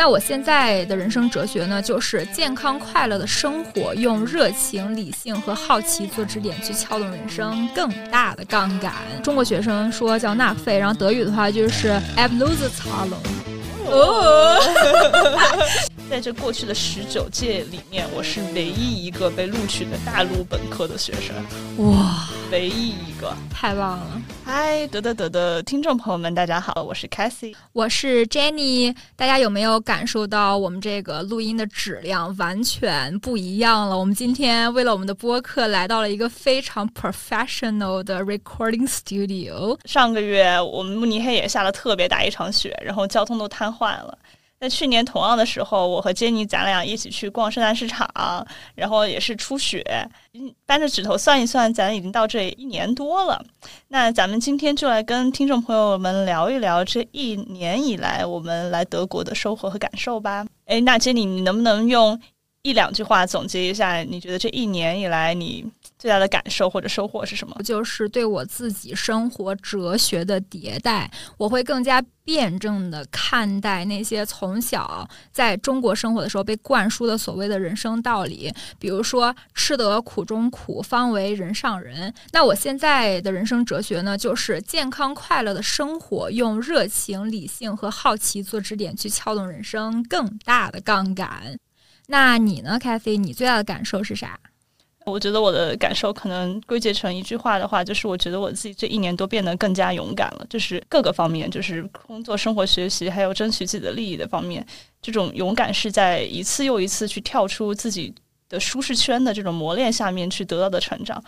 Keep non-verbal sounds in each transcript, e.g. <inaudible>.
那我现在的人生哲学呢，就是健康快乐的生活，用热情、理性和好奇做支点，去撬动人生更大的杠杆。中国学生说叫纳费，然后德语的话就是 a b l u z e z a l o n 哦，<laughs> 在这过去的十九届里面，我是唯一一个被录取的大陆本科的学生。哇，唯一一个，太棒了！嗨，得得得的听众朋友们，大家好，我是 Cassie，我是 Jenny。大家有没有感受到我们这个录音的质量完全不一样了？我们今天为了我们的播客来到了一个非常 professional 的 recording studio。上个月我们慕尼黑也下了特别大一场雪，然后交通都瘫痪了。在去年同样的时候，我和杰尼咱俩一起去逛圣诞市场，然后也是初雪。扳着指头算一算，咱已经到这一年多了。那咱们今天就来跟听众朋友们聊一聊这一年以来我们来德国的收获和感受吧。哎，那杰尼，你能不能用一两句话总结一下？你觉得这一年以来你？最大的感受或者收获是什么？就是对我自己生活哲学的迭代，我会更加辩证的看待那些从小在中国生活的时候被灌输的所谓的人生道理，比如说“吃得苦中苦，方为人上人”。那我现在的人生哲学呢，就是健康快乐的生活，用热情、理性和好奇做支点，去撬动人生更大的杠杆。那你呢，咖啡？你最大的感受是啥？我觉得我的感受可能归结成一句话的话，就是我觉得我自己这一年都变得更加勇敢了，就是各个方面，就是工作、生活、学习，还有争取自己的利益的方面，这种勇敢是在一次又一次去跳出自己的舒适圈的这种磨练下面去得到的成长。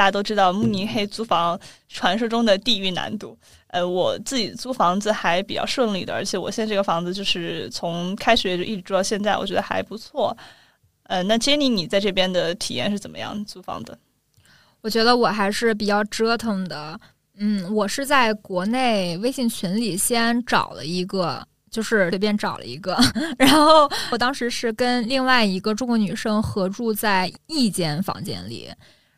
大家都知道慕尼黑租房传说中的地狱难度。呃，我自己租房子还比较顺利的，而且我现在这个房子就是从开学就一直住到现在，我觉得还不错。呃，那 Jenny，你在这边的体验是怎么样？租房的？我觉得我还是比较折腾的。嗯，我是在国内微信群里先找了一个，就是随便找了一个，<laughs> 然后我当时是跟另外一个中国女生合住在一间房间里。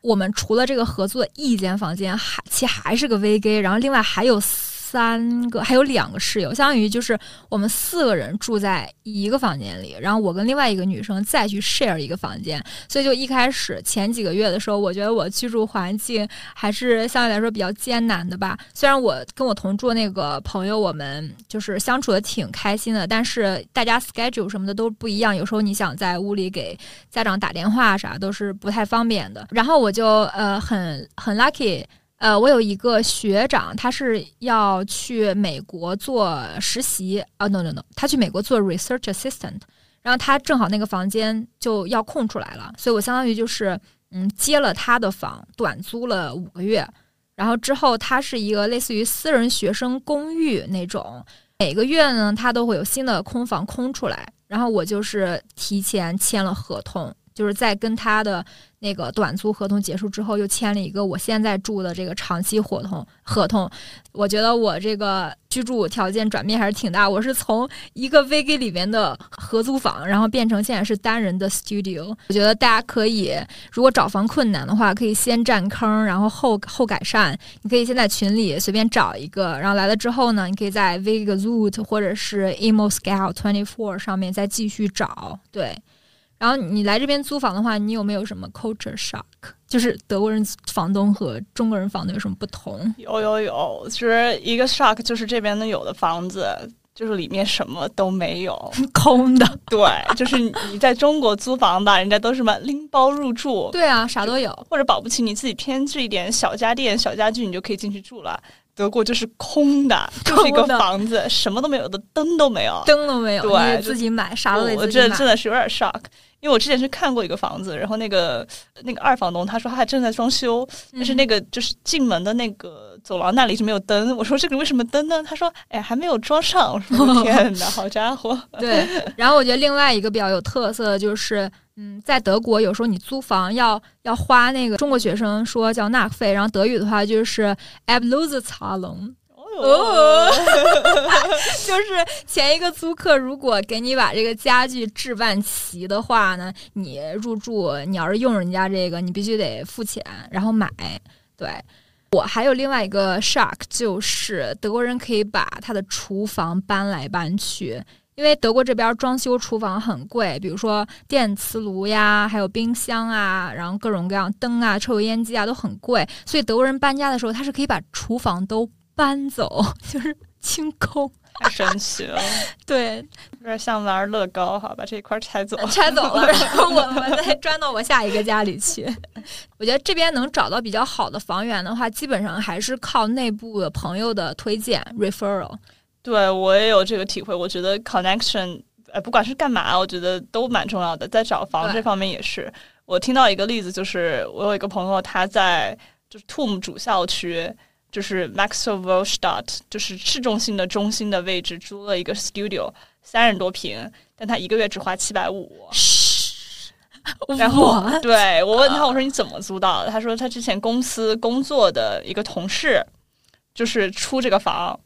我们除了这个合租的一间房间，还其还是个 V G，然后另外还有。三个还有两个室友，相当于就是我们四个人住在一个房间里，然后我跟另外一个女生再去 share 一个房间，所以就一开始前几个月的时候，我觉得我居住环境还是相对来说比较艰难的吧。虽然我跟我同住那个朋友，我们就是相处的挺开心的，但是大家 schedule 什么的都不一样，有时候你想在屋里给家长打电话啥都是不太方便的。然后我就呃很很 lucky。呃，我有一个学长，他是要去美国做实习。啊，no no no，他去美国做 research assistant，然后他正好那个房间就要空出来了，所以我相当于就是嗯接了他的房，短租了五个月，然后之后他是一个类似于私人学生公寓那种，每个月呢他都会有新的空房空出来，然后我就是提前签了合同。就是在跟他的那个短租合同结束之后，又签了一个我现在住的这个长期合同。合同，我觉得我这个居住条件转变还是挺大。我是从一个 VG 里面的合租房，然后变成现在是单人的 studio。我觉得大家可以，如果找房困难的话，可以先占坑，然后后后改善。你可以先在群里随便找一个，然后来了之后呢，你可以在 VG Zoot 或者是 Emo Scout Twenty Four 上面再继续找。对。然后你来这边租房的话，你有没有什么 culture shock？就是德国人房东和中国人房东有什么不同？有有有，其实一个 shock，就是这边的有的房子就是里面什么都没有，<laughs> 空的。对，就是你在中国租房吧，人家都是什么拎包入住，对啊，啥都有。或者保不齐你自己添置一点小家电、小家具，你就可以进去住了。德国就是空的，<laughs> 就是一个房子，什么都没有的，灯都没有，灯都没有，对，自己买，啥都得自己买。这真的是有点 shock，因为我之前是看过一个房子，然后那个那个二房东他说他还正在装修，但是那个就是进门的那个走廊那里是没有灯。我说这个为什么灯呢？他说哎还没有装上。我说 <laughs> 天哪，好家伙！对，然后我觉得另外一个比较有特色的就是。嗯，在德国有时候你租房要要花那个中国学生说叫纳费，然后德语的话就是 a b l u z e z a l o n 哦，<laughs> 就是前一个租客如果给你把这个家具置办齐的话呢，你入住，你要是用人家这个，你必须得付钱，然后买。对我还有另外一个 shock，就是德国人可以把他的厨房搬来搬去。因为德国这边装修厨房很贵，比如说电磁炉呀，还有冰箱啊，然后各种各样灯啊、抽油烟机啊都很贵，所以德国人搬家的时候，他是可以把厨房都搬走，<laughs> 就是清空。太神奇了，<laughs> 对，有点像玩乐高哈，把这一块拆走，拆走了，<laughs> 然后我们再转到我下一个家里去。我觉得这边能找到比较好的房源的话，基本上还是靠内部的朋友的推荐 （referral）。对我也有这个体会，我觉得 connection，呃，不管是干嘛，我觉得都蛮重要的。在找房这方面也是。我听到一个例子，就是我有一个朋友，他在就是 TOM 主校区，就是 Maxwellstadt，就是市中心的中心的位置，租了一个 studio，三十多平，但他一个月只花七百五。然后对我问他，我说你怎么租到的？他说他之前公司工作的一个同事，就是出这个房。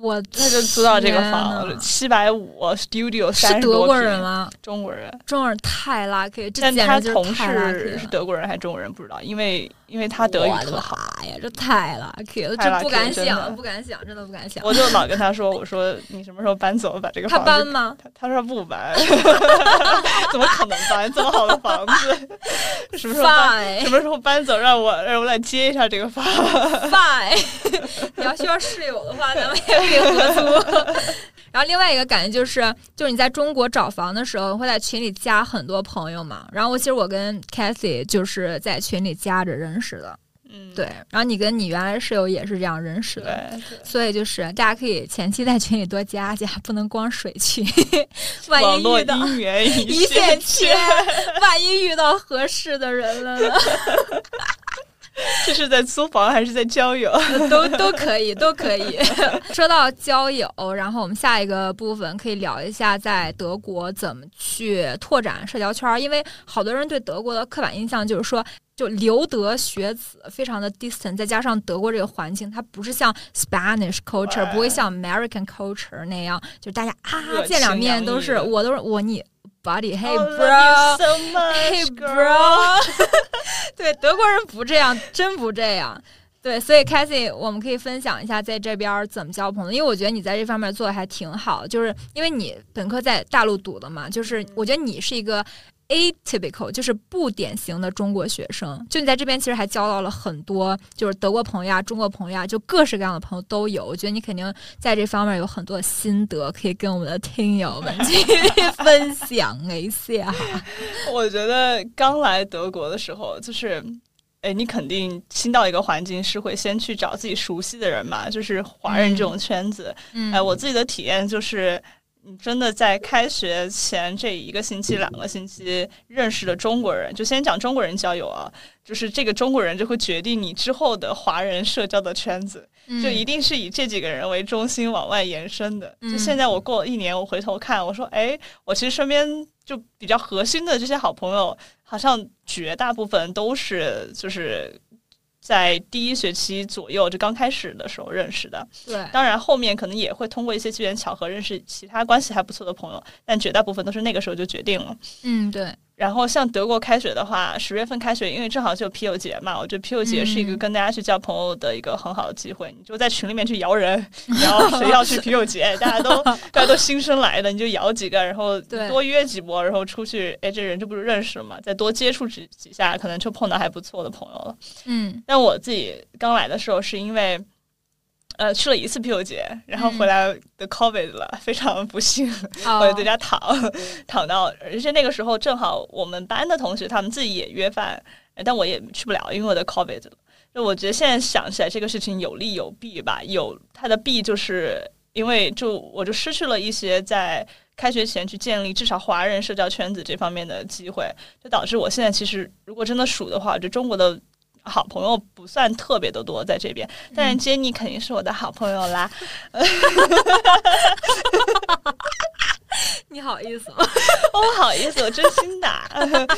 我他就租到这个房，七百五，studio 是德国人吗？中国人，中国人太 lucky，但他同事是德国人还是中国人不知道，因为因为他德语特好呀，这太 lucky 了，这不敢想，不敢想，真的不敢想。我就老跟他说，我说你什么时候搬走，把这个房子？他搬吗？他他说不搬，<laughs> 怎么可能搬？这么好的房子，什么时候搬？什么时候搬走？让我让我来接一下这个房。Fine，<laughs> 你要需要室友的话，咱们也可以。合租，<laughs> 然后另外一个感觉就是，就是你在中国找房的时候，会在群里加很多朋友嘛。然后我其实我跟 Cathy 就是在群里加着认识的，嗯，对。然后你跟你原来室友也是这样认识的，所以就是大家可以前期在群里多加加，不能光水群，<laughs> 万一遇到一线牵，万一遇到合适的人了呢？<laughs> 这是在租房还是在交友？<laughs> 都都可以，都可以。说到交友，然后我们下一个部分可以聊一下在德国怎么去拓展社交圈。因为好多人对德国的刻板印象就是说，就留德学子非常的 distant，再加上德国这个环境，它不是像 Spanish culture，不会像 American culture 那样，就大家啊见两面都是我都是我你。<laughs> Buddy，Hey bro，Hey bro，对德国人不这样，真不这样。对，所以 Cathy，我们可以分享一下在这边怎么交朋友，因为我觉得你在这方面做的还挺好，就是因为你本科在大陆读的嘛，就是我觉得你是一个。Atypical 就是不典型的中国学生，就你在这边其实还交到了很多，就是德国朋友啊、中国朋友啊，就各式各样的朋友都有。我觉得你肯定在这方面有很多的心得，可以跟我们的听友们去 <laughs> 分享一下。<laughs> 我觉得刚来德国的时候，就是，哎，你肯定新到一个环境是会先去找自己熟悉的人嘛，就是华人这种圈子。哎，我自己的体验就是。你真的在开学前这一个星期、两个星期认识的中国人，就先讲中国人交友啊，就是这个中国人就会决定你之后的华人社交的圈子，就一定是以这几个人为中心往外延伸的。就现在我过了一年，我回头看，我说，哎，我其实身边就比较核心的这些好朋友，好像绝大部分都是就是。在第一学期左右，就刚开始的时候认识的。对，当然后面可能也会通过一些机缘巧合认识其他关系还不错的朋友，但绝大部分都是那个时候就决定了。嗯，对。然后像德国开学的话，十月份开学，因为正好就啤酒节嘛，我觉得啤酒节是一个跟大家去交朋友的一个很好的机会。你就在群里面去摇人，然后谁要去 <laughs> 啤酒节，大家都大家都新生来的，你就摇几个，然后多约几波，然后出去，哎，这人就不是认识了嘛？再多接触几几下，可能就碰到还不错的朋友了。嗯，但我自己刚来的时候是因为。呃，去了一次啤酒节，然后回来的 COVID 了，非常不幸，我就在家躺 <laughs> 躺到，而且那个时候正好我们班的同学他们自己也约饭，但我也去不了，因为我的 COVID 了。就我觉得现在想起来这个事情有利有弊吧，有它的弊就是因为就我就失去了一些在开学前去建立至少华人社交圈子这方面的机会，就导致我现在其实如果真的数的话，就中国的。好朋友不算特别的多在这边，但是杰尼肯定是我的好朋友啦。<laughs> 你好意思吗？我 <laughs> 好意思，我真心的。<laughs>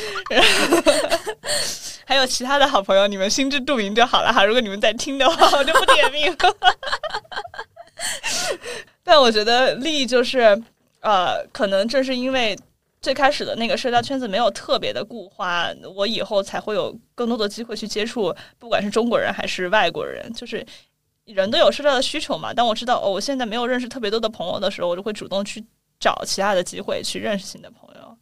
还有其他的好朋友，你们心知肚明就好了哈。如果你们在听的话，我就不点名。但我觉得利益就是，呃，可能正是因为最开始的那个社交圈子没有特别的固化，我以后才会有更多的机会去接触，不管是中国人还是外国人，就是人都有社交的需求嘛。当我知道哦，我现在没有认识特别多的朋友的时候，我就会主动去找其他的机会去认识新的朋友。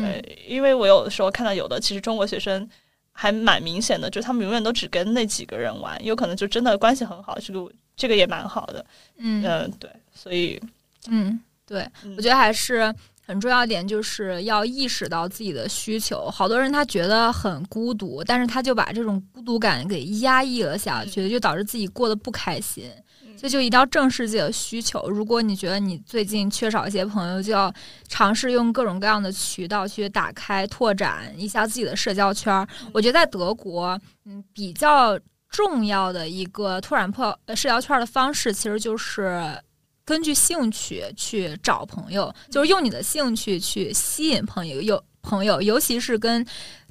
对，因为我有的时候看到有的其实中国学生还蛮明显的，就他们永远都只跟那几个人玩，有可能就真的关系很好，这个这个也蛮好的。嗯嗯，对。所以，嗯，对，我觉得还是很重要一点，就是要意识到自己的需求。好多人他觉得很孤独，但是他就把这种孤独感给压抑了下去，就导致自己过得不开心。所以就一定要正视自己的需求。如果你觉得你最近缺少一些朋友，就要尝试用各种各样的渠道去打开、拓展一下自己的社交圈。我觉得在德国，嗯，比较重要的一个拓展破社交圈的方式，其实就是。根据兴趣去找朋友，就是用你的兴趣去吸引朋友，有朋友，尤其是跟。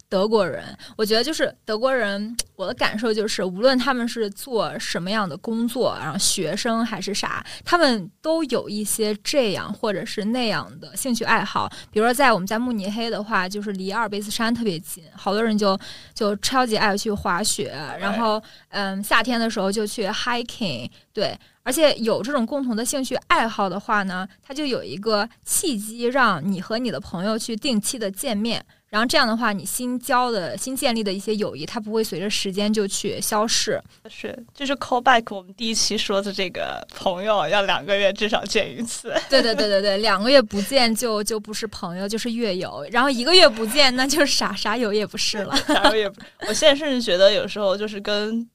德国人，我觉得就是德国人，我的感受就是，无论他们是做什么样的工作，然后学生还是啥，他们都有一些这样或者是那样的兴趣爱好。比如说，在我们在慕尼黑的话，就是离阿尔卑斯山特别近，好多人就就超级爱去滑雪，然后嗯，夏天的时候就去 hiking，对，而且有这种共同的兴趣爱好的话呢，它就有一个契机，让你和你的朋友去定期的见面。然后这样的话，你新交的新建立的一些友谊，它不会随着时间就去消逝。是，就是 call back 我们第一期说的这个朋友，要两个月至少见一次。对对对对对，两个月不见就就不是朋友，就是月友。然后一个月不见，那就啥啥友也不是了。<laughs> 啥友也不，我现在甚至觉得有时候就是跟。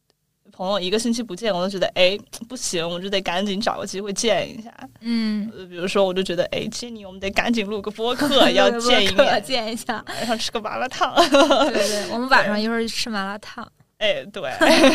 朋友一个星期不见，我都觉得哎 <tsk> 不行，我就得赶紧找个机会见一下。嗯，比如说，我就觉得哎，接你，我们得赶紧录个播客，<laughs> 要见一面，见一下，晚上吃个麻辣烫。<laughs> 对对，我们晚上一会儿去吃麻辣烫。哎，对，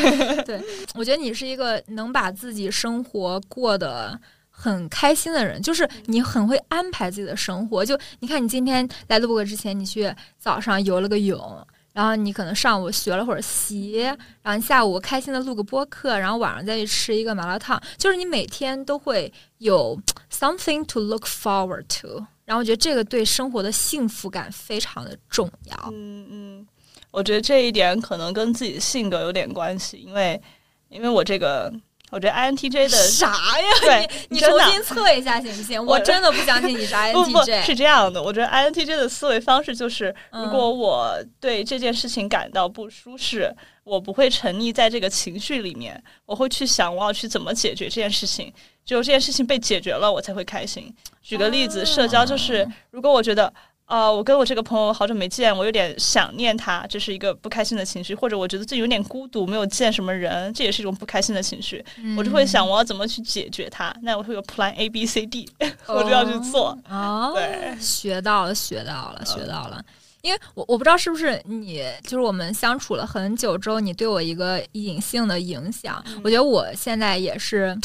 <laughs> 对，我觉得你是一个能把自己生活过得很开心的人，就是你很会安排自己的生活。就你看，你今天来录播之前，你去早上游了个泳。然后你可能上午学了会儿习，然后下午开心的录个播客，然后晚上再去吃一个麻辣烫，就是你每天都会有 <tsk> something to look forward to。然后我觉得这个对生活的幸福感非常的重要。嗯嗯，我觉得这一点可能跟自己的性格有点关系，因为因为我这个。我觉得 INTJ 的 <laughs> 啥呀？对你重新测一下行不行？我真的不相信你是 <laughs> INTJ。不不，是这样的。我觉得 INTJ 的思维方式就是，如果我对这件事情感到不舒适，我不会沉溺在这个情绪里面，我会去想我要去怎么解决这件事情。只有这件事情被解决了，我才会开心。举个例子，社交就是，如果我觉得。啊，我跟我这个朋友好久没见，我有点想念他，这是一个不开心的情绪，或者我觉得自己有点孤独，没有见什么人，这也是一种不开心的情绪。我就会想我要怎么去解决它，那我会有 Plan A B C D，<laughs> 我就要去做。哦，对，学到了，学到了，学到了。因为我我不知道是不是你，就是我们相处了很久之后，你对我一个隐性的影响。我觉得我现在也是。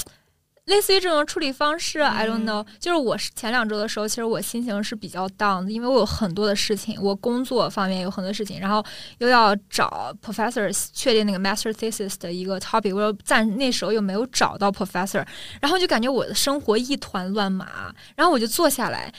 类似于这种处理方式，I don't know。就是我是前两周的时候，其实我心情是比较 down 的，因为我有很多的事情，我工作方面有很多事情，然后又要找 professor 确定那个 master thesis 的一个 topic，我又暂那时候又没有找到 professor，然后就感觉我的生活一团乱麻，然后我就坐下来。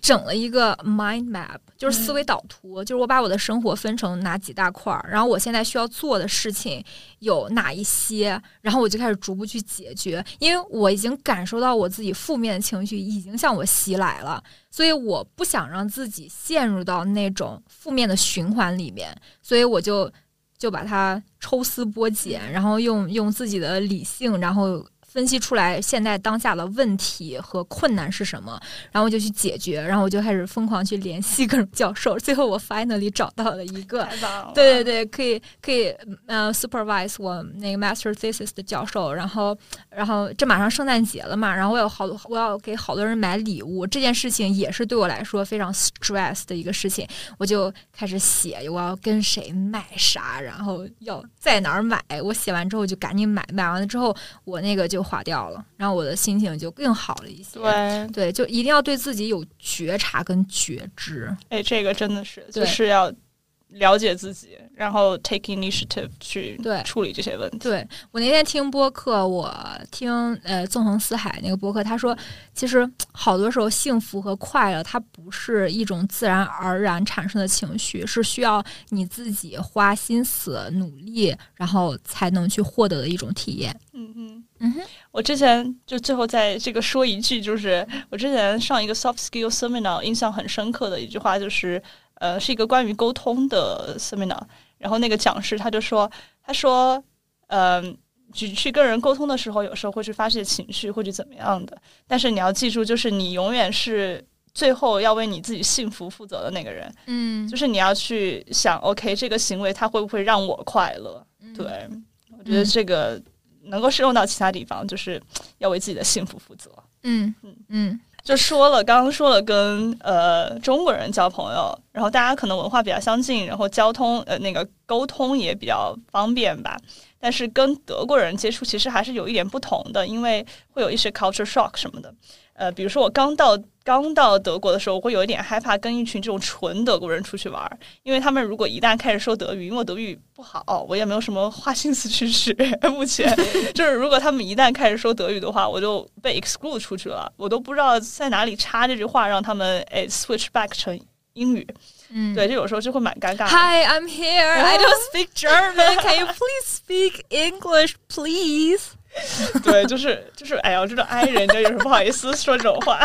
整了一个 mind map，就是思维导图，就是我把我的生活分成哪几大块儿，然后我现在需要做的事情有哪一些，然后我就开始逐步去解决。因为我已经感受到我自己负面的情绪已经向我袭来了，所以我不想让自己陷入到那种负面的循环里面，所以我就就把它抽丝剥茧，然后用用自己的理性，然后。分析出来现在当下的问题和困难是什么，然后我就去解决，然后我就开始疯狂去联系各种教授，最后我 finally 找到了一个，对对对，可以可以呃 supervise 我那个 master thesis 的教授，然后然后这马上圣诞节了嘛，然后我有好多我要给好多人买礼物，这件事情也是对我来说非常 stress 的一个事情，我就开始写我要跟谁买啥，然后要在哪儿买，我写完之后就赶紧买，买完了之后我那个就。划掉了，然后我的心情就更好了一些。对对，就一定要对自己有觉察跟觉知。哎，这个真的是，就是要了解自己，然后 take initiative 去对处理这些问题。对我那天听播客，我听呃纵横四海那个播客，他说，其实好多时候幸福和快乐，它不是一种自然而然产生的情绪，是需要你自己花心思努力，然后才能去获得的一种体验。嗯嗯嗯哼，我之前就最后在这个说一句，就是我之前上一个 soft skill seminar，印象很深刻的一句话就是。呃，是一个关于沟通的 seminar，然后那个讲师他就说，他说，嗯，去去跟人沟通的时候，有时候会去发泄情绪，或者怎么样的，但是你要记住，就是你永远是最后要为你自己幸福负责的那个人，嗯，就是你要去想，OK，这个行为它会不会让我快乐？对，我觉得这个能够适用到其他地方，就是要为自己的幸福负责。嗯嗯。嗯。就说了，刚刚说了跟呃中国人交朋友，然后大家可能文化比较相近，然后交通呃那个沟通也比较方便吧。但是跟德国人接触其实还是有一点不同的，因为会有一些 culture shock 什么的。呃，比如说我刚到刚到德国的时候，我会有一点害怕跟一群这种纯德国人出去玩，因为他们如果一旦开始说德语，因为我德语不好，我也没有什么花心思去学。<laughs> 目前就是如果他们一旦开始说德语的话，我就被 exclude 出去了，我都不知道在哪里插这句话，让他们诶 switch back 成英语。嗯，对，就有时候就会蛮尴尬。Hi, I'm here. I <laughs> don't speak German. Can you please speak English, please? <laughs> 对，就是就是，哎呀，这种 I 人就有时候不好意思说这种话。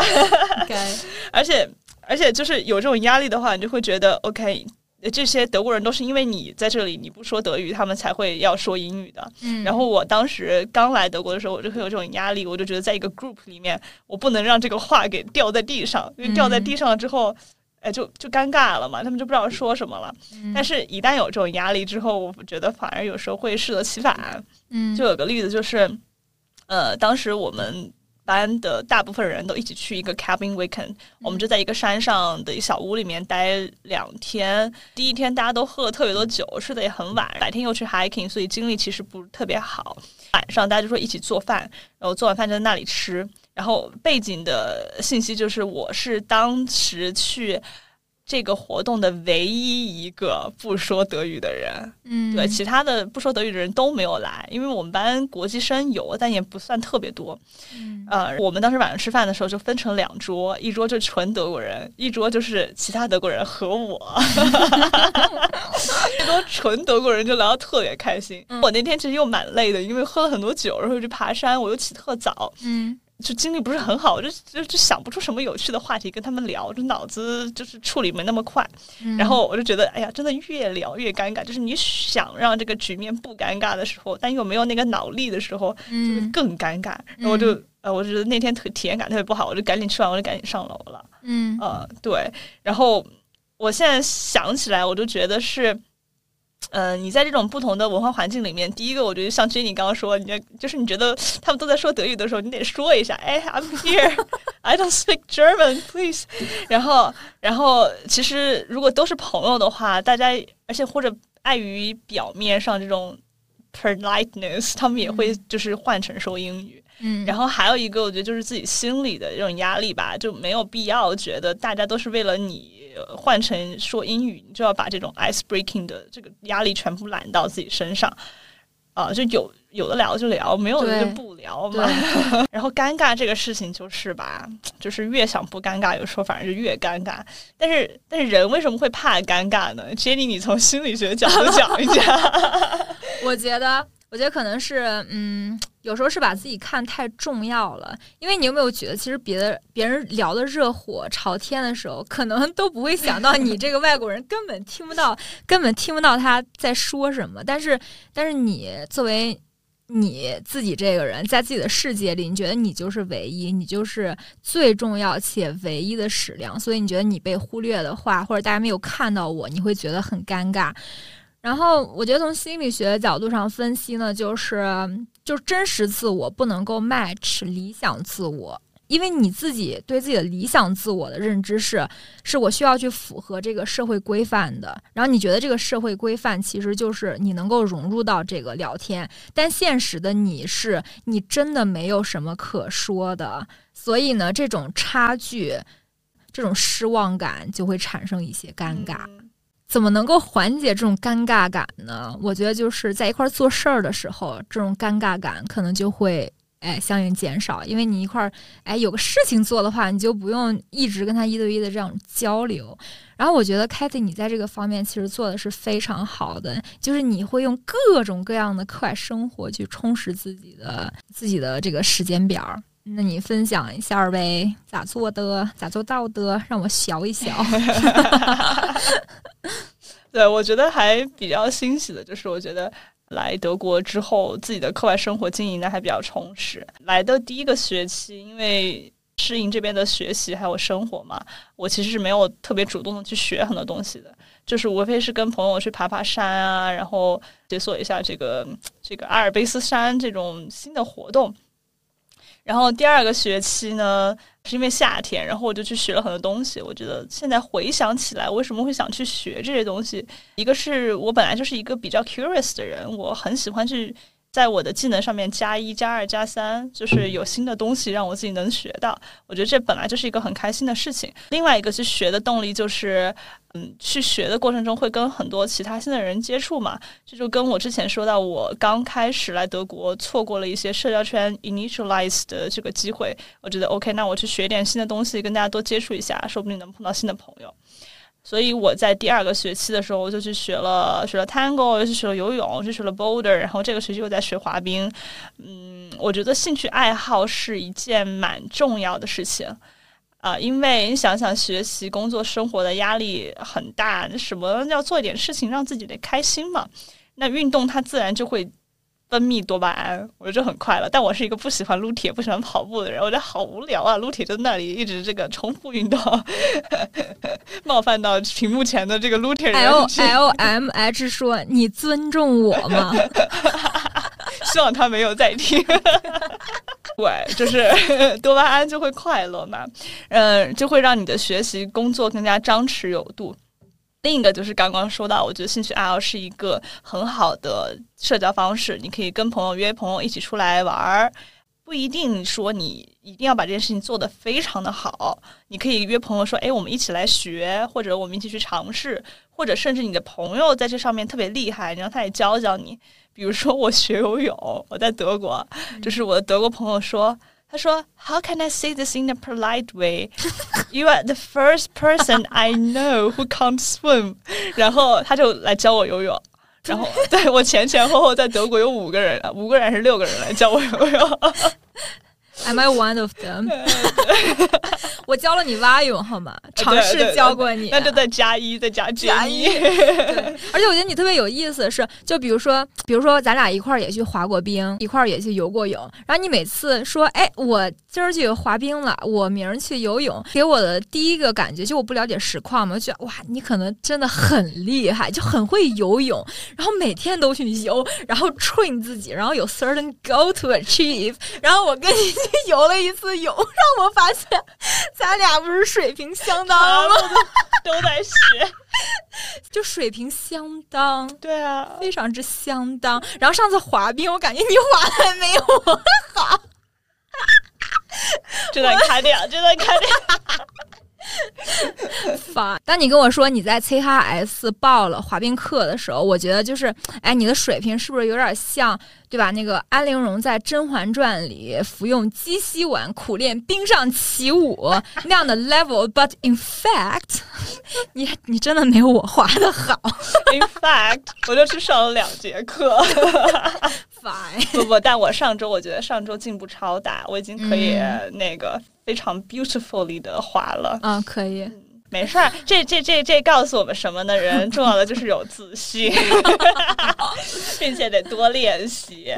该，<laughs> 而且而且就是有这种压力的话，你就会觉得 OK，这些德国人都是因为你在这里你不说德语，他们才会要说英语的。嗯，然后我当时刚来德国的时候，我就会有这种压力，我就觉得在一个 group 里面，我不能让这个话给掉在地上，因为掉在地上了之后。哎，就就尴尬了嘛，他们就不知道说什么了。但是，一旦有这种压力之后，我觉得反而有时候会适得其反。嗯，就有个例子，就是，呃，当时我们班的大部分人都一起去一个 cabin weekend，我们就在一个山上的一小屋里面待两天。第一天大家都喝了特别多酒，睡得也很晚，白天又去 hiking，所以精力其实不是特别好。晚上大家就说一起做饭，然后做完饭就在那里吃。然后背景的信息就是，我是当时去这个活动的唯一一个不说德语的人。嗯，对，其他的不说德语的人都没有来，因为我们班国际生有，但也不算特别多。嗯，呃，我们当时晚上吃饭的时候就分成两桌，一桌就纯德国人，一桌就是其他德国人和我。<laughs> 这桌纯德国人就聊得特别开心。我那天其实又蛮累的，因为喝了很多酒，然后又去爬山，我又起特早。嗯。就精力不是很好，我就就就想不出什么有趣的话题跟他们聊，就脑子就是处理没那么快。然后我就觉得，哎呀，真的越聊越尴尬。就是你想让这个局面不尴尬的时候，但又没有那个脑力的时候，就是更尴尬。然后我就呃，我觉得那天特体验感特别不好，我就赶紧吃完，我就赶紧上楼了。嗯，呃，对。然后我现在想起来，我就觉得是。嗯，你在这种不同的文化环境里面，第一个我觉得像 Jenny 刚刚说，你就是你觉得他们都在说德语的时候，你得说一下，哎，I'm here，I <laughs> don't speak German，please。<laughs> 然后，然后其实如果都是朋友的话，大家而且或者碍于表面上这种 politeness，他们也会就是换成说英语。嗯，然后还有一个，我觉得就是自己心里的这种压力吧，就没有必要觉得大家都是为了你。换成说英语，你就要把这种 ice breaking 的这个压力全部揽到自己身上，啊，就有有的聊就聊，没有的就不聊嘛。<laughs> 然后尴尬这个事情就是吧，就是越想不尴尬，有时候反而是越尴尬。但是但是人为什么会怕尴尬呢？Jenny，你从心理学角度讲一讲。<laughs> 我觉得。我觉得可能是，嗯，有时候是把自己看太重要了。因为你有没有觉得，其实别的别人聊的热火朝天的时候，可能都不会想到你这个外国人根本听不到，根本听不到他在说什么。但是，但是你作为你自己这个人，在自己的世界里，你觉得你就是唯一，你就是最重要且唯一的矢量。所以，你觉得你被忽略的话，或者大家没有看到我，你会觉得很尴尬。然后我觉得从心理学角度上分析呢，就是就真实自我不能够 match 理想自我，因为你自己对自己的理想自我的认知是，是我需要去符合这个社会规范的。然后你觉得这个社会规范其实就是你能够融入到这个聊天，但现实的你是你真的没有什么可说的，所以呢，这种差距，这种失望感就会产生一些尴尬。怎么能够缓解这种尴尬感呢？我觉得就是在一块儿做事儿的时候，这种尴尬感可能就会哎相应减少，因为你一块儿哎有个事情做的话，你就不用一直跟他一对一的这样交流。然后我觉得 Kathy 你在这个方面其实做的是非常好的，就是你会用各种各样的课外生活去充实自己的自己的这个时间表。那你分享一下呗，咋做的，咋做到的，让我学一学。<laughs> 对，我觉得还比较欣喜的就是，我觉得来德国之后，自己的课外生活经营的还比较充实。来的第一个学期，因为适应这边的学习还有生活嘛，我其实是没有特别主动的去学很多东西的，就是无非是跟朋友去爬爬山啊，然后解锁一下这个这个阿尔卑斯山这种新的活动。然后第二个学期呢，是因为夏天，然后我就去学了很多东西。我觉得现在回想起来，为什么会想去学这些东西？一个是我本来就是一个比较 curious 的人，我很喜欢去。在我的技能上面加一加二加三，就是有新的东西让我自己能学到。我觉得这本来就是一个很开心的事情。另外一个去学的动力就是，嗯，去学的过程中会跟很多其他新的人接触嘛。这就跟我之前说到，我刚开始来德国，错过了一些社交圈 initialize 的这个机会。我觉得 OK，那我去学点新的东西，跟大家多接触一下，说不定能碰到新的朋友。所以我在第二个学期的时候，我就去学了学了 Tango，又去学了游泳，去学了 Boulder，然后这个学期又在学滑冰。嗯，我觉得兴趣爱好是一件蛮重要的事情啊，因为你想想，学习、工作、生活的压力很大，什么要做一点事情让自己得开心嘛？那运动它自然就会。分泌多巴胺，我觉得就很快乐。但我是一个不喜欢撸铁、不喜欢跑步的人，我觉得好无聊啊！撸铁就那里一直这个重复运动，冒犯到屏幕前的这个撸铁人。L L <laughs> M H 说：“你尊重我吗？” <laughs> 希望他没有在听。<laughs> 对，就是多巴胺就会快乐嘛，嗯，就会让你的学习、工作更加张弛有度。另一个就是刚刚说到，我觉得兴趣爱好是一个很好的社交方式。你可以跟朋友约朋友一起出来玩儿，不一定说你一定要把这件事情做得非常的好。你可以约朋友说：“哎，我们一起来学，或者我们一起去尝试，或者甚至你的朋友在这上面特别厉害，你让他也教教你。比如说我学游泳，我在德国，就是我的德国朋友说。”他说：“How can I say this in a polite way? You are the first person I know who can't swim。”然后他就来教我游泳。然后对我前前后后在德国有五个人，五个人还是六个人来教我游泳。 Am I one of them？<laughs> 我教了你蛙泳好吗？尝试教过你，那就再加一，再加加一。对，而且我觉得你特别有意思的是，就比如说，比如说咱俩一块儿也去滑过冰，一块儿也去游过泳。然后你每次说，哎，我今儿去滑冰了，我明儿去游泳，给我的第一个感觉就我不了解实况嘛，就觉得哇，你可能真的很厉害，就很会游泳，然后每天都去游，然后 train 自己，然后有 certain goal to achieve。然后我跟你。<laughs> 游了一次泳，<laughs> 让我发现咱俩不是水平相当吗？都在学，<laughs> 就水平相当，对啊，非常之相当。然后上次滑冰，我感觉你滑的还没有我好，这段开掉，这段开掉。发，当你跟我说你在 CHS 报了滑冰课的时候，我觉得就是，哎，你的水平是不是有点像，对吧？那个安陵容在《甄嬛传》里服用鸡西丸苦练冰上起舞 <laughs> 那样的 level？But in fact，<laughs> 你你真的没有我滑的好。In fact，我就去上了两节课。<laughs> Fine，不不，但我上周我觉得上周进步超大，我已经可以那个。非常 beautifully 的滑了嗯，可以，没事儿。这这这这告诉我们什么呢？人重要的就是有自信，<laughs> 并且得多练习。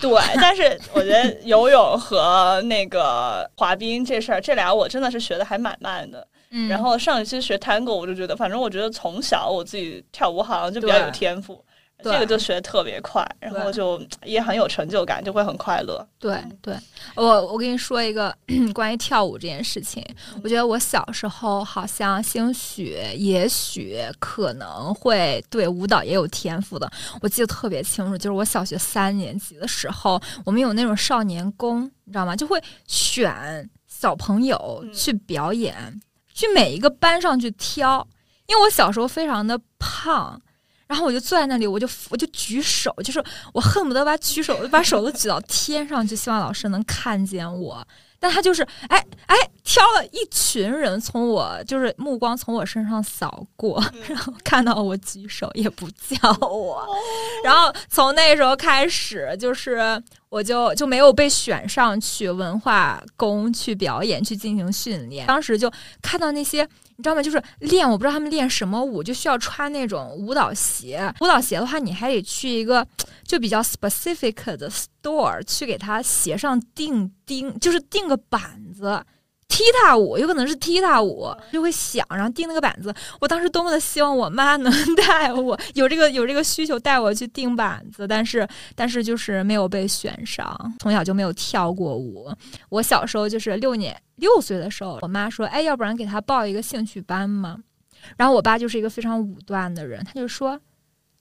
对，对。但是我觉得游泳和那个滑冰这事儿，这俩我真的是学的还蛮慢的。嗯。然后上一期学 Tango，我就觉得，反正我觉得从小我自己跳舞好像就比较有天赋。这个就学的特别快，然后就也很有成就感，就会很快乐。对对，我我跟你说一个 <clears throat> 关于跳舞这件事情，我觉得我小时候好像兴许也许可能会对舞蹈也有天赋的。我记得特别清楚，就是我小学三年级的时候，我们有那种少年宫，你知道吗？就会选小朋友去表演，去每一个班上去挑。因为我小时候非常的胖。然后我就坐在那里，我就我就举手，就是我恨不得把举手把手都举到天上去，希望老师能看见我。但他就是哎哎，挑了一群人从我就是目光从我身上扫过，<laughs> 然后看到我举手也不叫我。然后从那时候开始，就是我就就没有被选上去文化宫去表演去进行训练。当时就看到那些。你知道吗？就是练，我不知道他们练什么舞，就需要穿那种舞蹈鞋。舞蹈鞋的话，你还得去一个就比较 specific 的 store 去给他鞋上钉钉，就是钉个板子。踢踏舞有可能是踢踏舞，就会响，然后钉那个板子。我当时多么的希望我妈能 <laughs> 带我，有这个有这个需求带我去钉板子，但是但是就是没有被选上。从小就没有跳过舞。我小时候就是六年六岁的时候，我妈说：“哎，要不然给他报一个兴趣班嘛。”然后我爸就是一个非常武断的人，他就说：“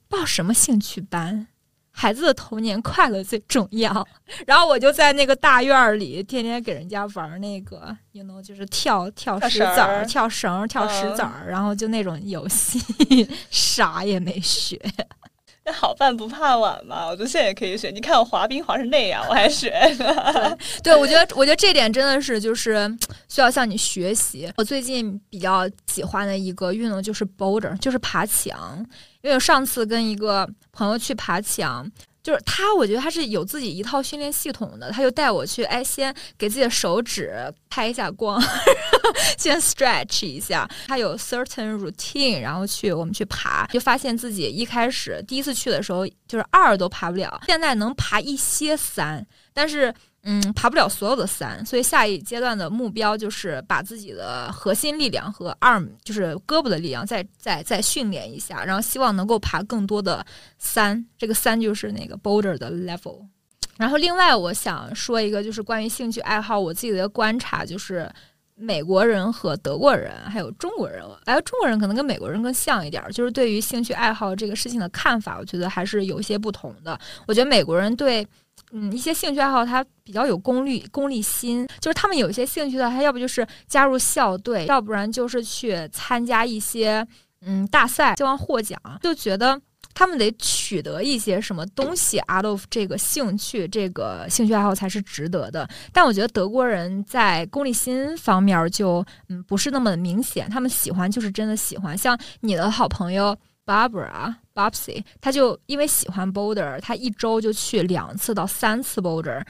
报什么兴趣班？”孩子的童年快乐最重要，<laughs> 然后我就在那个大院儿里天天给人家玩那个，you know，就是跳跳石子儿、跳绳、跳石子儿，然后就那种游戏，<laughs> 啥也没学。<laughs> 那好饭不怕晚嘛，我觉得现在也可以学。你看我滑冰滑成那样，我还学。对，我觉得，我觉得这点真的是就是 <tsk> 需要向你学习。我最近比较喜欢的一个运动就是 boulder，就是爬墙。因为上次跟一个朋友去爬墙。就是他，我觉得他是有自己一套训练系统的。他就带我去，哎，先给自己的手指开一下光，<laughs> 先 stretch 一下。他有 certain routine，然后去我们去爬，就发现自己一开始第一次去的时候就是二都爬不了，现在能爬一些三，但是。嗯，爬不了所有的山，所以下一阶段的目标就是把自己的核心力量和 arm，就是胳膊的力量再再再训练一下，然后希望能够爬更多的三。这个三就是那个 boulder 的 level。然后另外我想说一个，就是关于兴趣爱好，我自己的观察就是美国人和德国人还有中国人，哎，中国人可能跟美国人更像一点，就是对于兴趣爱好这个事情的看法，我觉得还是有一些不同的。我觉得美国人对。嗯，一些兴趣爱好他比较有功利功利心，就是他们有一些兴趣的，他要不就是加入校队，要不然就是去参加一些嗯大赛，希望获奖，就觉得他们得取得一些什么东西 out of 这个兴趣，这个兴趣爱好才是值得的。但我觉得德国人在功利心方面就嗯不是那么明显，他们喜欢就是真的喜欢，像你的好朋友。Barbara Bobsy，他就因为喜欢 boulder，他一周就去两次到三次 boulder，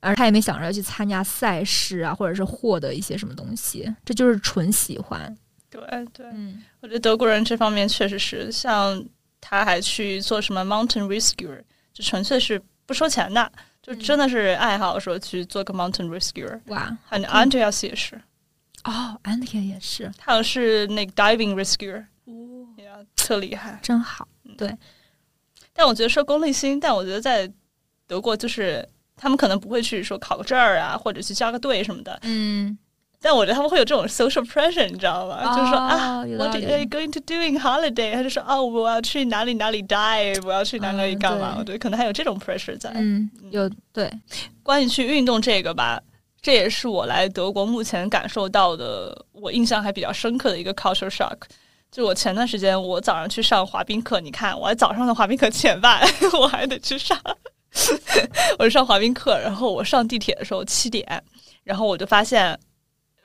而他也没想着要去参加赛事啊，或者是获得一些什么东西，这就是纯喜欢。对对，嗯，我觉得德国人这方面确实是，像他还去做什么 mountain rescuer，就纯粹是不收钱的，就真的是爱好，说去做个 mountain rescuer。哇，还有 Andreas 也是，哦，Andreas 也是，他好像是那个 diving 特厉害，真好。对，但我觉得说功利心，但我觉得在德国就是他们可能不会去说考个证儿啊，或者去加个队什么的。嗯，但我觉得他们会有这种 social pressure，你知道吗？就是说啊，What are you going to doing holiday？他就说哦，我要去哪里哪里 dive，我要去哪里干嘛？我觉得可能还有这种 pressure 在。嗯，有对。关于去运动这个吧，这也是我来德国目前感受到的，我印象还比较深刻的一个 culture shock。就我前段时间，我早上去上滑冰课，你看，我早上的滑冰课七点半，<laughs> 我还得去上，<laughs> 我上滑冰课，然后我上地铁的时候七点，然后我就发现。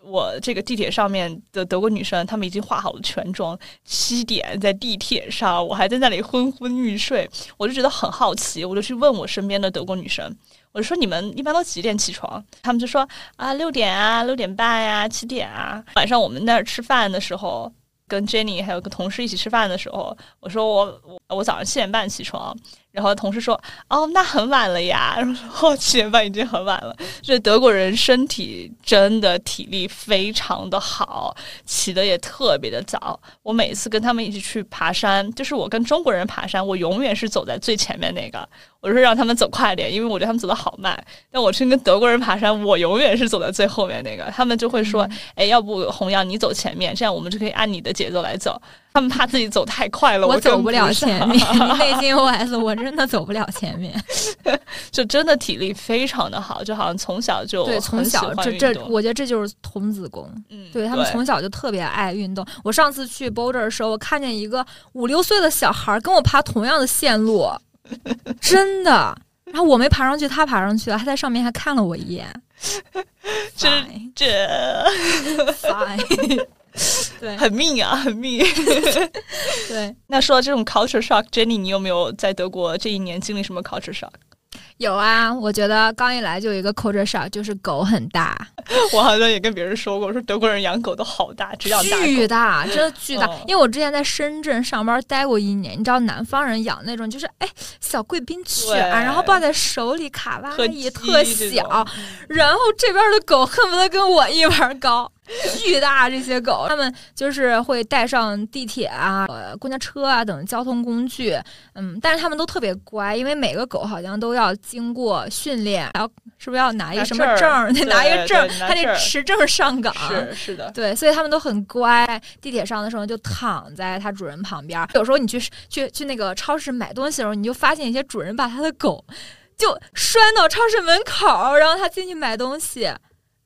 我这个地铁上面的德国女生，她们已经化好了全妆，七点在地铁上，我还在那里昏昏欲睡，我就觉得很好奇，我就去问我身边的德国女生，我就说你们一般都几点起床？她们就说啊六点啊，六点半呀，七点啊。晚上我们那儿吃饭的时候。跟 Jenny 还有个同事一起吃饭的时候，我说我我我早上七点半起床，然后同事说哦那很晚了呀，<laughs> 然后说七点半已经很晚了。这德国人身体真的体力非常的好，起的也特别的早。我每次跟他们一起去爬山，就是我跟中国人爬山，我永远是走在最前面那个。我说让他们走快点，因为我觉得他们走的好慢。但我去跟德国人爬山，我永远是走在最后面那个。他们就会说：“哎，要不弘扬你走前面，这样我们就可以按你的节奏来走。”他们怕自己走太快了，我走不了前面。内心 OS：我真的走不了前面，<laughs> 就真的体力非常的好，就好像从小就对从小这这，我觉得这就是童子功。嗯，对他们从小就特别爱运动。我上次去 Boulder 的时候，我看见一个五六岁的小孩跟我爬同样的线路，<laughs> 真的。然后我没爬上去，他爬上去了，他在上面还看了我一眼。<laughs> 这这，<laughs> fine，对，很命啊，很命。对，那说到这种 culture shock，Jenny，你有没有在德国这一年经历什么 culture shock？有啊，我觉得刚一来就有一个 culture shock，就是狗很大。<laughs> 我好像也跟别人说过，说德国人养狗都好大，只养巨大，真的巨大。因为我之前在深圳上班待过一年，你知道南方人养那种就是哎小贵宾犬，然后抱在手里卡哇伊特小，然后这边的狗恨不得跟我一般高。<laughs> 巨大这些狗，它们就是会带上地铁啊、呃公交车啊等交通工具，嗯，但是他们都特别乖，因为每个狗好像都要经过训练，然后是不是要拿一个什么证？<laughs> 得拿一个证，还得持证上岗。是是的，对，所以他们都很乖。地铁上的时候就躺在它主人旁边。有时候你去去去那个超市买东西的时候，你就发现一些主人把他的狗就拴到超市门口，然后他进去买东西。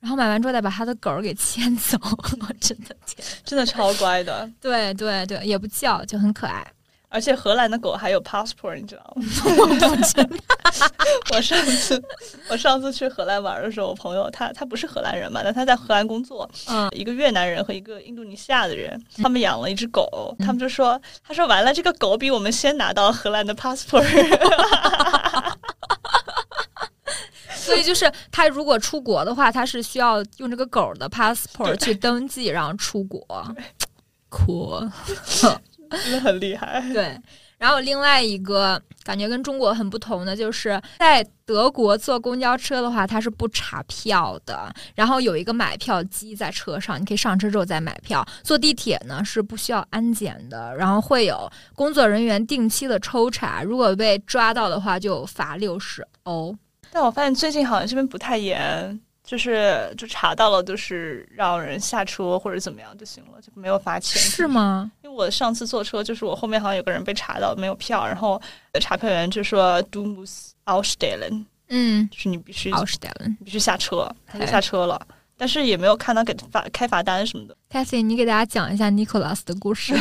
然后买完之后再把他的狗给牵走，我 <laughs> 真的天，真的超乖的。<laughs> 对对对，也不叫，就很可爱。<laughs> 而且荷兰的狗还有 passport，你知道吗？我我上次我上次去荷兰玩的时候，我朋友他他不是荷兰人嘛，但他在荷兰工作。嗯，一个越南人和一个印度尼西亚的人，他们养了一只狗，他们就说，他说完了，这个狗比我们先拿到荷兰的 passport。所以就是他如果出国的话，他是需要用这个狗的 passport 去登记，然后出国。<laughs> 酷，真的很厉害。对，然后另外一个感觉跟中国很不同的，就是在德国坐公交车的话，它是不查票的，然后有一个买票机在车上，你可以上车之后再买票。坐地铁呢是不需要安检的，然后会有工作人员定期的抽查，如果被抓到的话就罚六十欧。但我发现最近好像这边不太严，就是就查到了，就是让人下车或者怎么样就行了，就没有罚钱。是吗？因为我上次坐车，就是我后面好像有个人被查到没有票，然后查票员就说 “Du musst ausstellen”，嗯，就是你必须 ausstellen，必须下车，他就下车了，但是也没有看到给罚开罚单什么的。Cathy，你给大家讲一下 Nicholas 的故事。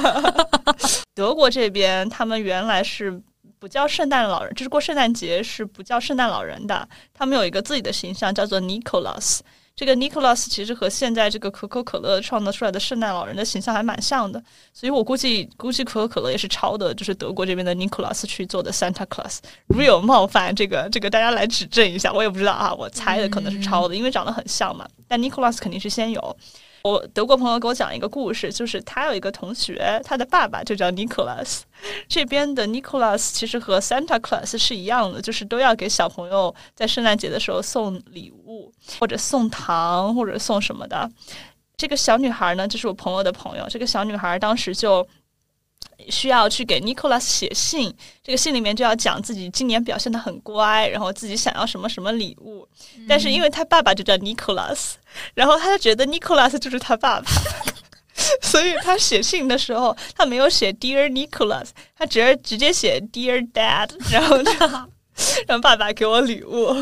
<laughs> 德国这边他们原来是。不叫圣诞老人，就是过圣诞节是不叫圣诞老人的。他们有一个自己的形象，叫做 Nicholas。这个 Nicholas 其实和现在这个可口可乐创造出来的圣诞老人的形象还蛮像的。所以我估计，估计可口可乐也是抄的，就是德国这边的 Nicholas 去做的 Santa Claus。如有冒犯，这个这个大家来指正一下。我也不知道啊，我猜的可能是抄的，因为长得很像嘛。但 Nicholas 肯定是先有。我德国朋友给我讲一个故事，就是他有一个同学，他的爸爸就叫 Nicholas。这边的 Nicholas 其实和 Santa Claus 是一样的，就是都要给小朋友在圣诞节的时候送礼物，或者送糖，或者送什么的。这个小女孩呢，就是我朋友的朋友。这个小女孩当时就。需要去给 Nicholas 写信，这个信里面就要讲自己今年表现的很乖，然后自己想要什么什么礼物。但是因为他爸爸就叫 Nicholas，然后他就觉得 Nicholas 就是他爸爸，<laughs> 所以他写信的时候他没有写 Dear Nicholas，他直接直接写 Dear Dad，然后他。让爸爸给我礼物，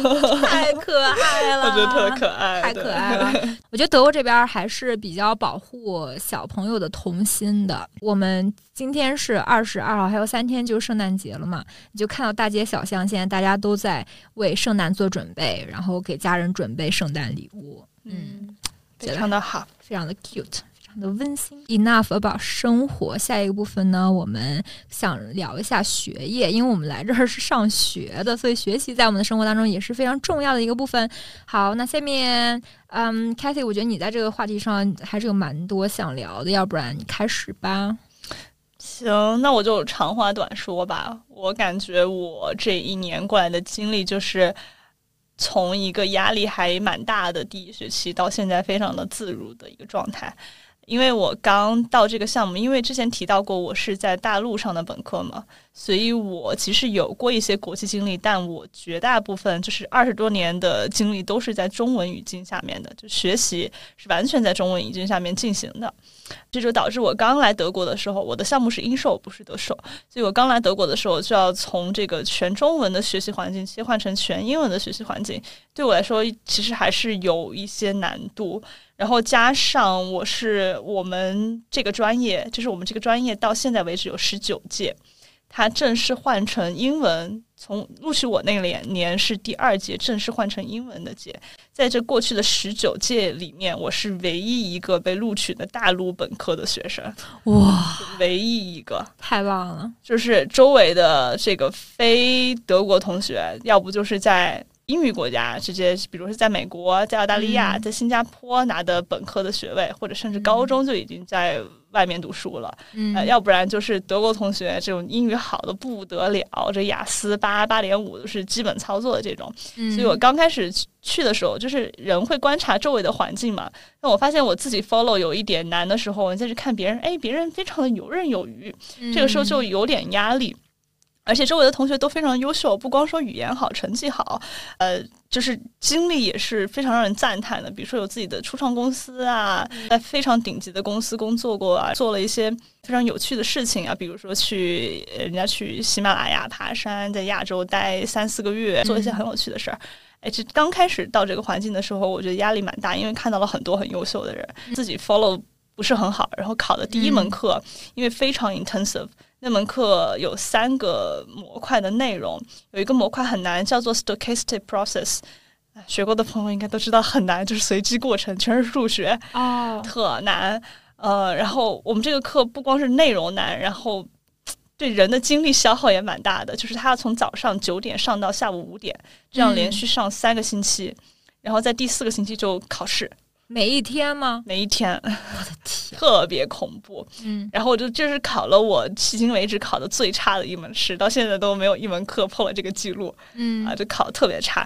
太可爱了！<laughs> 我觉得特可爱，太可爱了。我觉得德国这边还是比较保护小朋友的童心的。我们今天是二十二号，还有三天就圣诞节了嘛？你就看到大街小巷，现在大家都在为圣诞做准备，然后给家人准备圣诞礼物。嗯，非常的好，非常的 cute。的温馨。Enough about 生活，下一个部分呢，我们想聊一下学业，因为我们来这儿是上学的，所以学习在我们的生活当中也是非常重要的一个部分。好，那下面，嗯，Cathy，我觉得你在这个话题上还是有蛮多想聊的，要不然你开始吧。行，那我就长话短说吧。我感觉我这一年过来的经历，就是从一个压力还蛮大的第一学期，到现在非常的自如的一个状态。因为我刚到这个项目，因为之前提到过我是在大陆上的本科嘛，所以我其实有过一些国际经历，但我绝大部分就是二十多年的经历都是在中文语境下面的，就学习是完全在中文语境下面进行的。这就导致我刚来德国的时候，我的项目是英授，不是德授，所以我刚来德国的时候就要从这个全中文的学习环境切换成全英文的学习环境，对我来说其实还是有一些难度。然后加上我是我们这个专业，就是我们这个专业到现在为止有十九届。它正式换成英文，从录取我那年年是第二届正式换成英文的届，在这过去的十九届里面，我是唯一一个被录取的大陆本科的学生，哇，唯一一个，太棒了！就是周围的这个非德国同学，要不就是在英语国家直接，比如是在美国、在澳大利亚、在新加坡拿的本科的学位，或者甚至高中就已经在。外面读书了，呃，要不然就是德国同学这种英语好的不得了，这雅思八八点五都是基本操作的这种。所以我刚开始去的时候，就是人会观察周围的环境嘛。那我发现我自己 follow 有一点难的时候，我再去看别人，哎，别人非常的游刃有余，这个时候就有点压力。而且周围的同学都非常优秀，不光说语言好、成绩好，呃，就是经历也是非常让人赞叹的。比如说有自己的初创公司啊，在非常顶级的公司工作过啊，做了一些非常有趣的事情啊，比如说去人家去喜马拉雅爬山，在亚洲待三四个月，做一些很有趣的事儿。哎，这刚开始到这个环境的时候，我觉得压力蛮大，因为看到了很多很优秀的人，自己 follow 不是很好，然后考的第一门课，因为非常 intensive。那门课有三个模块的内容，有一个模块很难，叫做 stochastic process。学过的朋友应该都知道很难，就是随机过程，全是数学哦，特难。呃，然后我们这个课不光是内容难，然后对人的精力消耗也蛮大的，就是他要从早上九点上到下午五点，这样连续上三个星期，然后在第四个星期就考试。每一天吗？每一天，我的天，特别恐怖。嗯，然后我就这是考了我迄今为止考的最差的一门试，到现在都没有一门课破了这个记录。嗯啊，就考的特别差，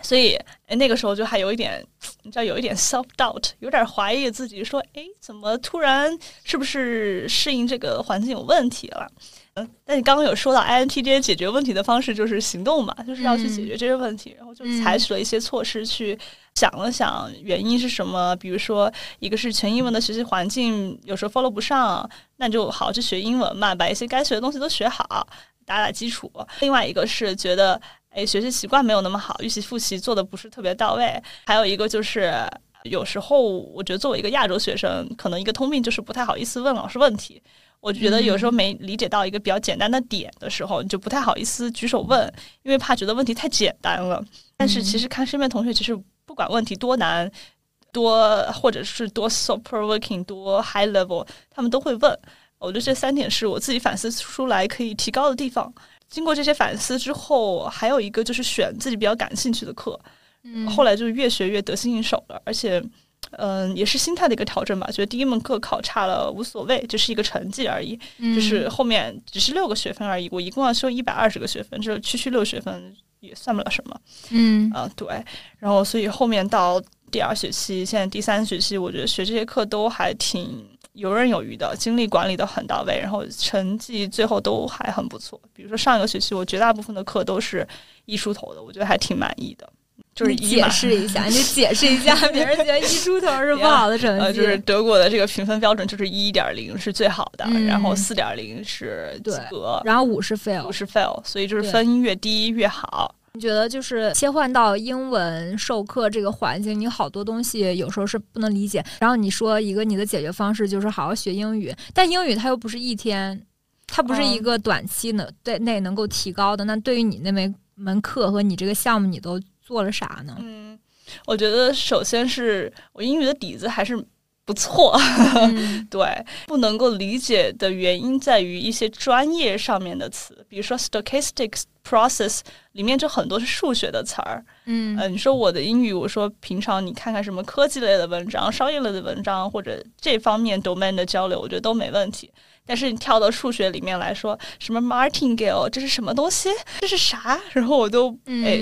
所以那个时候就还有一点，你知道，有一点 self doubt，有点怀疑自己，说，哎，怎么突然是不是适应这个环境有问题了？嗯，但你刚刚有说到 INTJ 解决问题的方式就是行动嘛，就是要去解决这些问题，然后就采取了一些措施去。想了想原因是什么，比如说一个是全英文的学习环境有时候 follow 不上，那就好好去学英文嘛，把一些该学的东西都学好，打打基础。另外一个是觉得，哎，学习习惯没有那么好，预习复习做的不是特别到位。还有一个就是有时候我觉得作为一个亚洲学生，可能一个通病就是不太好意思问老师问题。我觉得有时候没理解到一个比较简单的点的时候，你就不太好意思举手问，因为怕觉得问题太简单了。但是其实看身边同学，其实。不管问题多难，多或者是多 super working，多 high level，他们都会问。我觉得这三点是我自己反思出来可以提高的地方。经过这些反思之后，还有一个就是选自己比较感兴趣的课。嗯，后来就越学越得心应手了，而且，嗯，也是心态的一个调整吧。觉得第一门课考差了无所谓，就是一个成绩而已。就是后面只是六个学分而已，我一共要修一百二十个学分，这区区六学分。也算不了什么，嗯啊对，然后所以后面到第二学期，现在第三学期，我觉得学这些课都还挺游刃有余的，精力管理的很到位，然后成绩最后都还很不错。比如说上一个学期，我绝大部分的课都是一出头的，我觉得还挺满意的。就是解释一下，你解释一下，<laughs> 别人觉得一出头是不好的成绩。呃，就是德国的这个评分标准就是一点零是最好的，然后四点零是及格，然后五是 fail，五是 fail，所以就是分越低越好。你觉得就是切换到英文授课这个环境，你好多东西有时候是不能理解。然后你说一个你的解决方式就是好好学英语，但英语它又不是一天，它不是一个短期能对内能够提高的。那对于你那门门课和你这个项目，你都做了啥呢？嗯，我觉得首先是我英语的底子还是不错，<laughs> 对，不能够理解的原因在于一些专业上面的词，比如说 stochastics。Process 里面就很多是数学的词儿，嗯，呃，你说我的英语，我说平常你看看什么科技类的文章、商业类的文章或者这方面 domain 的交流，我觉得都没问题。但是你跳到数学里面来说，什么 martingale 这是什么东西？这是啥？然后我都哎，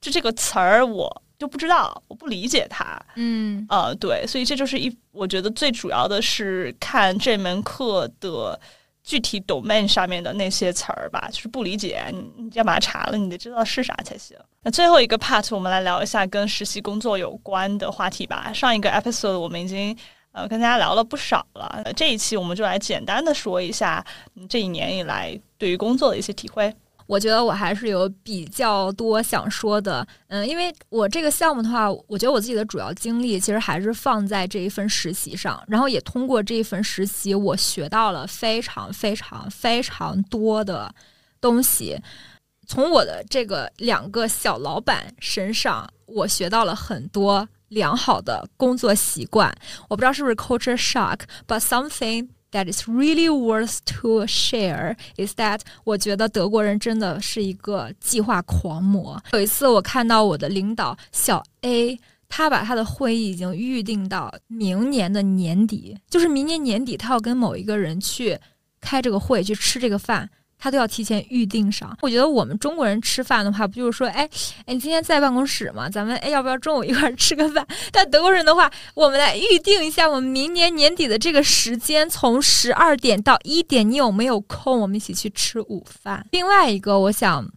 就这个词儿我就不知道，我不理解它。嗯，呃，对，所以这就是一，我觉得最主要的是看这门课的。具体 domain 上面的那些词儿吧，就是不理解，你你要把它查了，你得知道是啥才行。那最后一个 part，我们来聊一下跟实习工作有关的话题吧。上一个 episode 我们已经呃跟大家聊了不少了，这一期我们就来简单的说一下这一年以来对于工作的一些体会。我觉得我还是有比较多想说的，嗯，因为我这个项目的话，我觉得我自己的主要精力其实还是放在这一份实习上，然后也通过这一份实习，我学到了非常非常非常多的东西。从我的这个两个小老板身上，我学到了很多良好的工作习惯。我不知道是不是 culture shock，but something。That is really worth to share. Is that 我觉得德国人真的是一个计划狂魔。有一次我看到我的领导小 A，他把他的会议已经预定到明年的年底，就是明年年底他要跟某一个人去开这个会，去吃这个饭。他都要提前预定上。我觉得我们中国人吃饭的话，不就是说，哎，哎，你今天在办公室吗？咱们哎，要不要中午一块儿吃个饭？<laughs> 但德国人的话，我们来预定一下我们明年年底的这个时间，从十二点到一点，你有没有空？我们一起去吃午饭。另外一个，我想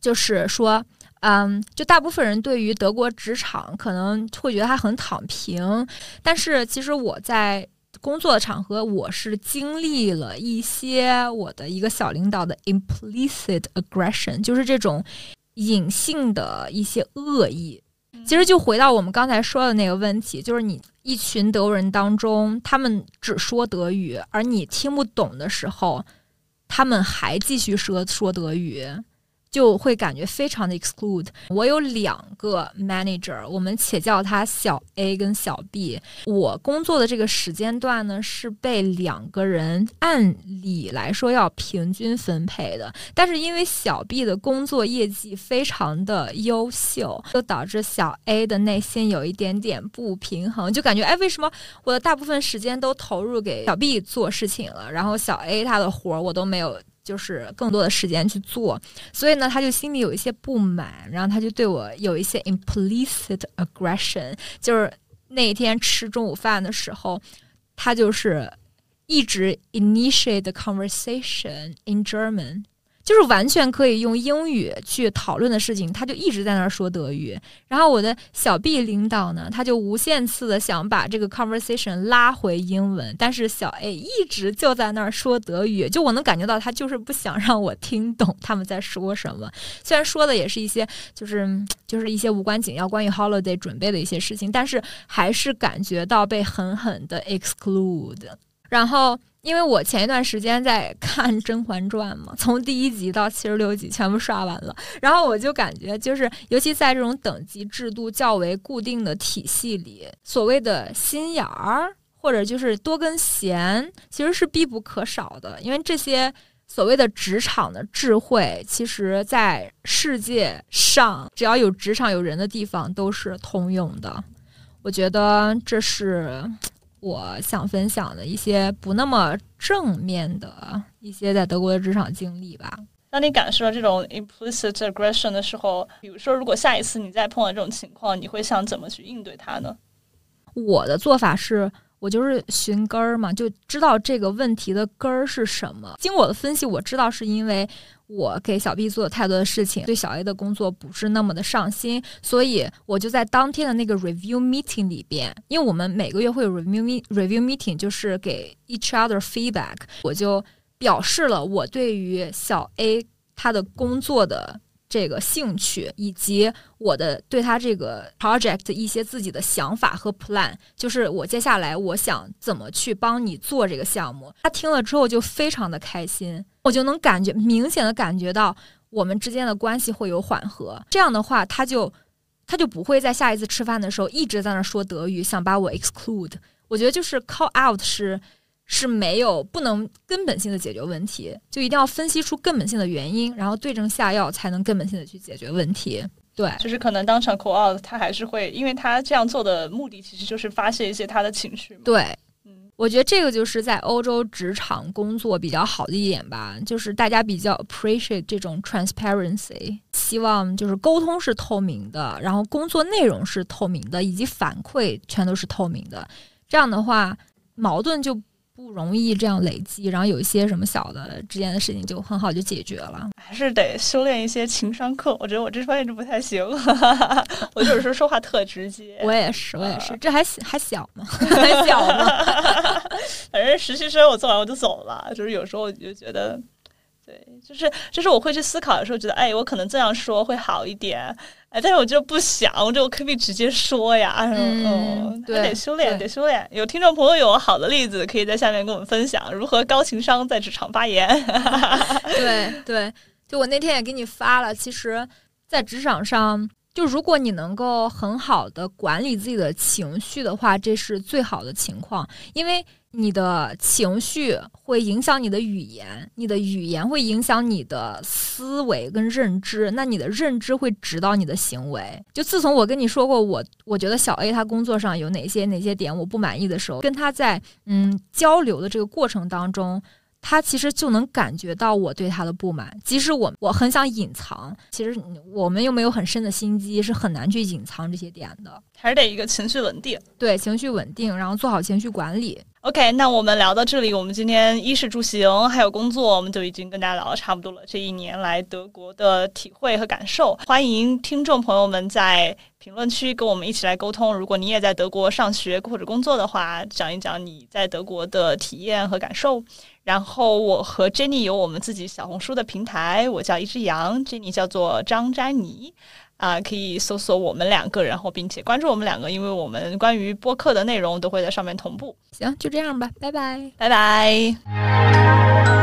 就是说，嗯，就大部分人对于德国职场可能会觉得它很躺平，但是其实我在。工作的场合，我是经历了一些我的一个小领导的 implicit aggression，就是这种隐性的一些恶意。其实就回到我们刚才说的那个问题，就是你一群德国人当中，他们只说德语，而你听不懂的时候，他们还继续说说德语。就会感觉非常的 exclude。我有两个 manager，我们且叫他小 A 跟小 B。我工作的这个时间段呢，是被两个人按理来说要平均分配的，但是因为小 B 的工作业绩非常的优秀，就导致小 A 的内心有一点点不平衡，就感觉哎，为什么我的大部分时间都投入给小 B 做事情了，然后小 A 他的活儿我都没有。就是更多的时间去做，所以呢，他就心里有一些不满，然后他就对我有一些 implicit aggression。就是那一天吃中午饭的时候，他就是一直 initiate the conversation in German。就是完全可以用英语去讨论的事情，他就一直在那儿说德语。然后我的小 B 领导呢，他就无限次的想把这个 conversation 拉回英文，但是小 A 一直就在那儿说德语，就我能感觉到他就是不想让我听懂他们在说什么。虽然说的也是一些就是就是一些无关紧要、关于 holiday 准备的一些事情，但是还是感觉到被狠狠的 exclude。然后。因为我前一段时间在看《甄嬛传》嘛，<laughs> 从第一集到七十六集全部刷完了，然后我就感觉，就是尤其在这种等级制度较为固定的体系里，所谓的心眼儿或者就是多根弦，其实是必不可少的。因为这些所谓的职场的智慧，其实在世界上只要有职场有人的地方都是通用的。我觉得这是。我想分享的一些不那么正面的一些在德国的职场经历吧。当你感受到这种 implicit aggression 的时候，比如说，如果下一次你再碰到这种情况，你会想怎么去应对它呢？我的做法是。我就是寻根儿嘛，就知道这个问题的根儿是什么。经我的分析，我知道是因为我给小 B 做了太多的事情，对小 A 的工作不是那么的上心，所以我就在当天的那个 review meeting 里边，因为我们每个月会有 review review meeting，就是给 each other feedback，我就表示了我对于小 A 他的工作的。这个兴趣以及我的对他这个 project 一些自己的想法和 plan，就是我接下来我想怎么去帮你做这个项目。他听了之后就非常的开心，我就能感觉明显的感觉到我们之间的关系会有缓和。这样的话，他就他就不会在下一次吃饭的时候一直在那说德语，想把我 exclude。我觉得就是 call out 是。是没有不能根本性的解决问题，就一定要分析出根本性的原因，然后对症下药，才能根本性的去解决问题。对，就是可能当场 call out，他还是会，因为他这样做的目的其实就是发泄一些他的情绪。对，嗯，我觉得这个就是在欧洲职场工作比较好的一点吧，就是大家比较 appreciate 这种 transparency，希望就是沟通是透明的，然后工作内容是透明的，以及反馈全都是透明的。这样的话，矛盾就。不容易这样累积，然后有一些什么小的之间的事情就很好就解决了。还是得修炼一些情商课，我觉得我这方面就不太行，<laughs> 我就是说说话特直接。我也是，我也是，这还还小呢，还小呢。<laughs> 反正实习生我做完我就走了，就是有时候我就觉得。对，就是就是我会去思考的时候，觉得哎，我可能这样说会好一点，哎，但是我就不想，我就可以直接说呀，嗯，对，得修炼，得修炼。有听众朋友有好的例子，可以在下面跟我们分享如何高情商在职场发言。<laughs> <laughs> 对对，就我那天也给你发了，其实，在职场上，就如果你能够很好的管理自己的情绪的话，这是最好的情况，因为。你的情绪会影响你的语言，你的语言会影响你的思维跟认知，那你的认知会指导你的行为。就自从我跟你说过，我我觉得小 A 他工作上有哪些哪些点我不满意的时候，跟他在嗯交流的这个过程当中。他其实就能感觉到我对他的不满，即使我我很想隐藏，其实我们又没有很深的心机，是很难去隐藏这些点的。还是得一个情绪稳定，对情绪稳定，然后做好情绪管理。OK，那我们聊到这里，我们今天衣食住行还有工作，我们就已经跟大家聊的差不多了。这一年来德国的体会和感受，欢迎听众朋友们在评论区跟我们一起来沟通。如果你也在德国上学或者工作的话，讲一讲你在德国的体验和感受。然后我和 Jenny 有我们自己小红书的平台，我叫一只羊，Jenny 叫做张詹妮，啊，可以搜索我们两个，然后并且关注我们两个，因为我们关于播客的内容都会在上面同步。行，就这样吧，拜拜，拜拜。